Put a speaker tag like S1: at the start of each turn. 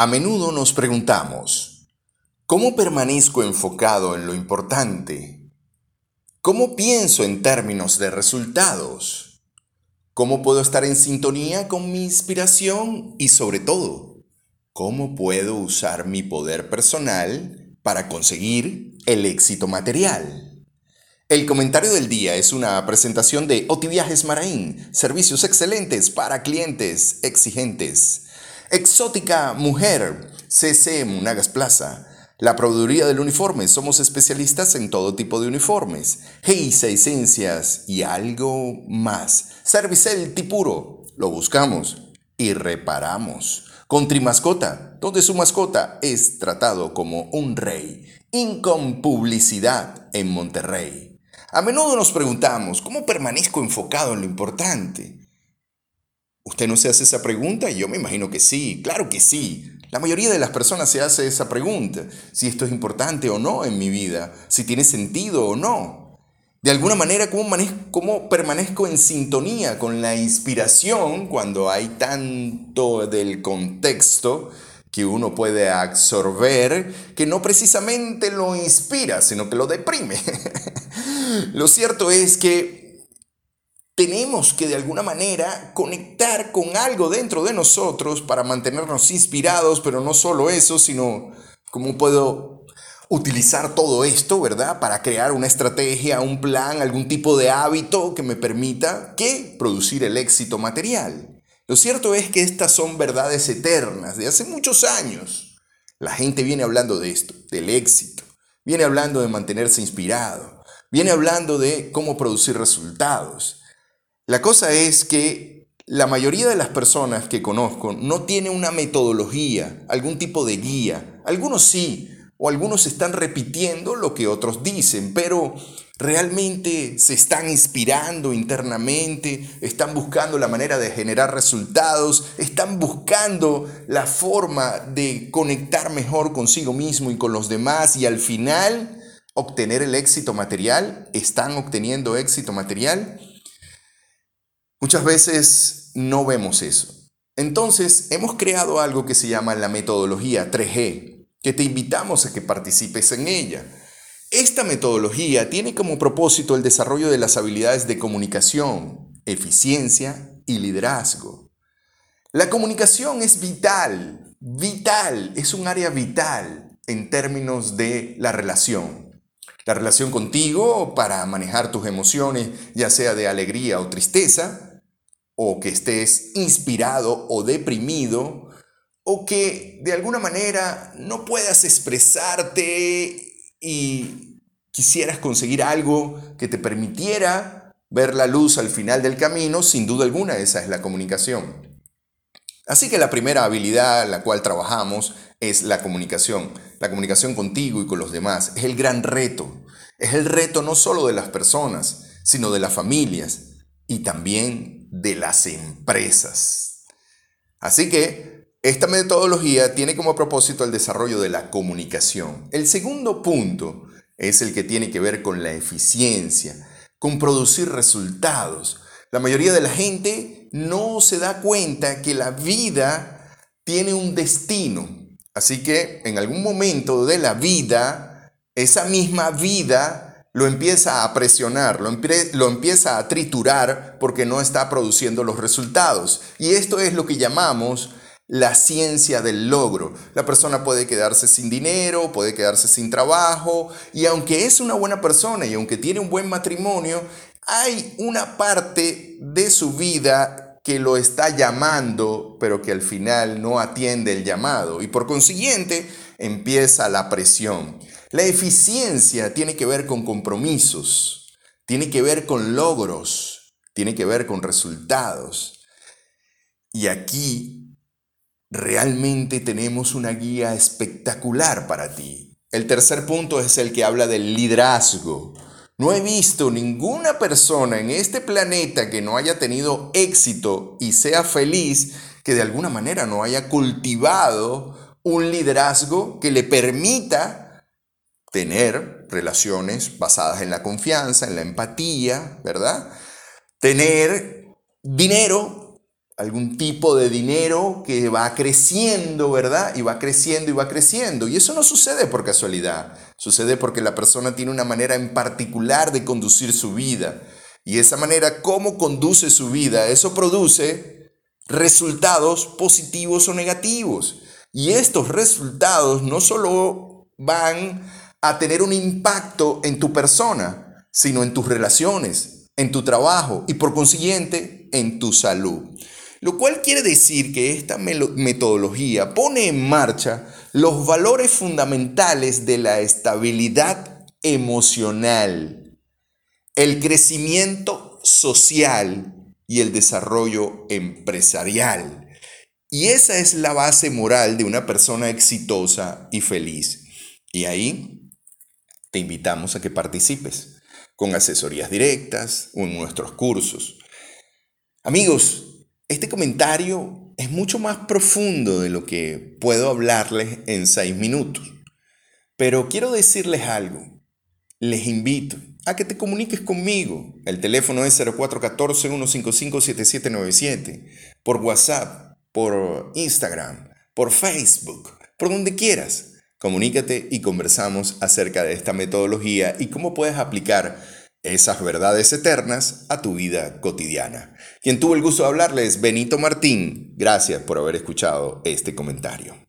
S1: A menudo nos preguntamos, ¿cómo permanezco enfocado en lo importante? ¿Cómo pienso en términos de resultados? ¿Cómo puedo estar en sintonía con mi inspiración? Y sobre todo, ¿cómo puedo usar mi poder personal para conseguir el éxito material? El comentario del día es una presentación de Otiviajes Maraín, servicios excelentes para clientes exigentes. Exótica Mujer, CC Munagas Plaza. La proveeduría del uniforme. Somos especialistas en todo tipo de uniformes. Geisa Esencias y algo más. Servicel Tipuro. Lo buscamos y reparamos. Con Trimascota, donde su mascota es tratado como un rey. Incom Publicidad en Monterrey. A menudo nos preguntamos, ¿cómo permanezco enfocado en lo importante? ¿Usted no se hace esa pregunta? Yo me imagino que sí, claro que sí. La mayoría de las personas se hace esa pregunta, si esto es importante o no en mi vida, si tiene sentido o no. De alguna manera, ¿cómo, cómo permanezco en sintonía con la inspiración cuando hay tanto del contexto que uno puede absorber que no precisamente lo inspira, sino que lo deprime? lo cierto es que tenemos que de alguna manera conectar con algo dentro de nosotros para mantenernos inspirados, pero no solo eso, sino cómo puedo utilizar todo esto, ¿verdad? Para crear una estrategia, un plan, algún tipo de hábito que me permita que producir el éxito material. Lo cierto es que estas son verdades eternas de hace muchos años. La gente viene hablando de esto, del éxito, viene hablando de mantenerse inspirado, viene hablando de cómo producir resultados. La cosa es que la mayoría de las personas que conozco no tiene una metodología, algún tipo de guía. Algunos sí, o algunos están repitiendo lo que otros dicen, pero realmente se están inspirando internamente, están buscando la manera de generar resultados, están buscando la forma de conectar mejor consigo mismo y con los demás y al final obtener el éxito material, están obteniendo éxito material. Muchas veces no vemos eso. Entonces, hemos creado algo que se llama la metodología 3G, que te invitamos a que participes en ella. Esta metodología tiene como propósito el desarrollo de las habilidades de comunicación, eficiencia y liderazgo. La comunicación es vital, vital, es un área vital en términos de la relación. La relación contigo para manejar tus emociones, ya sea de alegría o tristeza, o que estés inspirado o deprimido, o que de alguna manera no puedas expresarte y quisieras conseguir algo que te permitiera ver la luz al final del camino, sin duda alguna esa es la comunicación. Así que la primera habilidad la cual trabajamos es la comunicación. La comunicación contigo y con los demás es el gran reto. Es el reto no solo de las personas, sino de las familias y también de las empresas. Así que esta metodología tiene como propósito el desarrollo de la comunicación. El segundo punto es el que tiene que ver con la eficiencia, con producir resultados. La mayoría de la gente no se da cuenta que la vida tiene un destino. Así que en algún momento de la vida, esa misma vida lo empieza a presionar, lo, lo, empieza a triturar porque no está produciendo los resultados. Y esto es lo que llamamos la ciencia del logro. La persona puede quedarse sin dinero, puede quedarse sin trabajo, y aunque es una buena persona y aunque tiene un buen matrimonio, hay una parte de su vida que lo está llamando, pero que al final no atiende el llamado. Y por consiguiente empieza la presión. La eficiencia tiene que ver con compromisos, tiene que ver con logros, tiene que ver con resultados. Y aquí realmente tenemos una guía espectacular para ti. El tercer punto es el que habla del liderazgo. No he visto ninguna persona en este planeta que no haya tenido éxito y sea feliz que de alguna manera no haya cultivado un liderazgo que le permita tener relaciones basadas en la confianza, en la empatía, ¿verdad? Tener dinero algún tipo de dinero que va creciendo, ¿verdad? Y va creciendo y va creciendo. Y eso no sucede por casualidad, sucede porque la persona tiene una manera en particular de conducir su vida. Y esa manera, cómo conduce su vida, eso produce resultados positivos o negativos. Y estos resultados no solo van a tener un impacto en tu persona, sino en tus relaciones, en tu trabajo y por consiguiente en tu salud. Lo cual quiere decir que esta metodología pone en marcha los valores fundamentales de la estabilidad emocional, el crecimiento social y el desarrollo empresarial. Y esa es la base moral de una persona exitosa y feliz. Y ahí te invitamos a que participes con asesorías directas o en nuestros cursos. Amigos, este comentario es mucho más profundo de lo que puedo hablarles en seis minutos. Pero quiero decirles algo. Les invito a que te comuniques conmigo. El teléfono es 0414-155-7797. Por WhatsApp, por Instagram, por Facebook, por donde quieras. Comunícate y conversamos acerca de esta metodología y cómo puedes aplicar esas verdades eternas a tu vida cotidiana. Quien tuvo el gusto de hablarles, Benito Martín. Gracias por haber escuchado este comentario.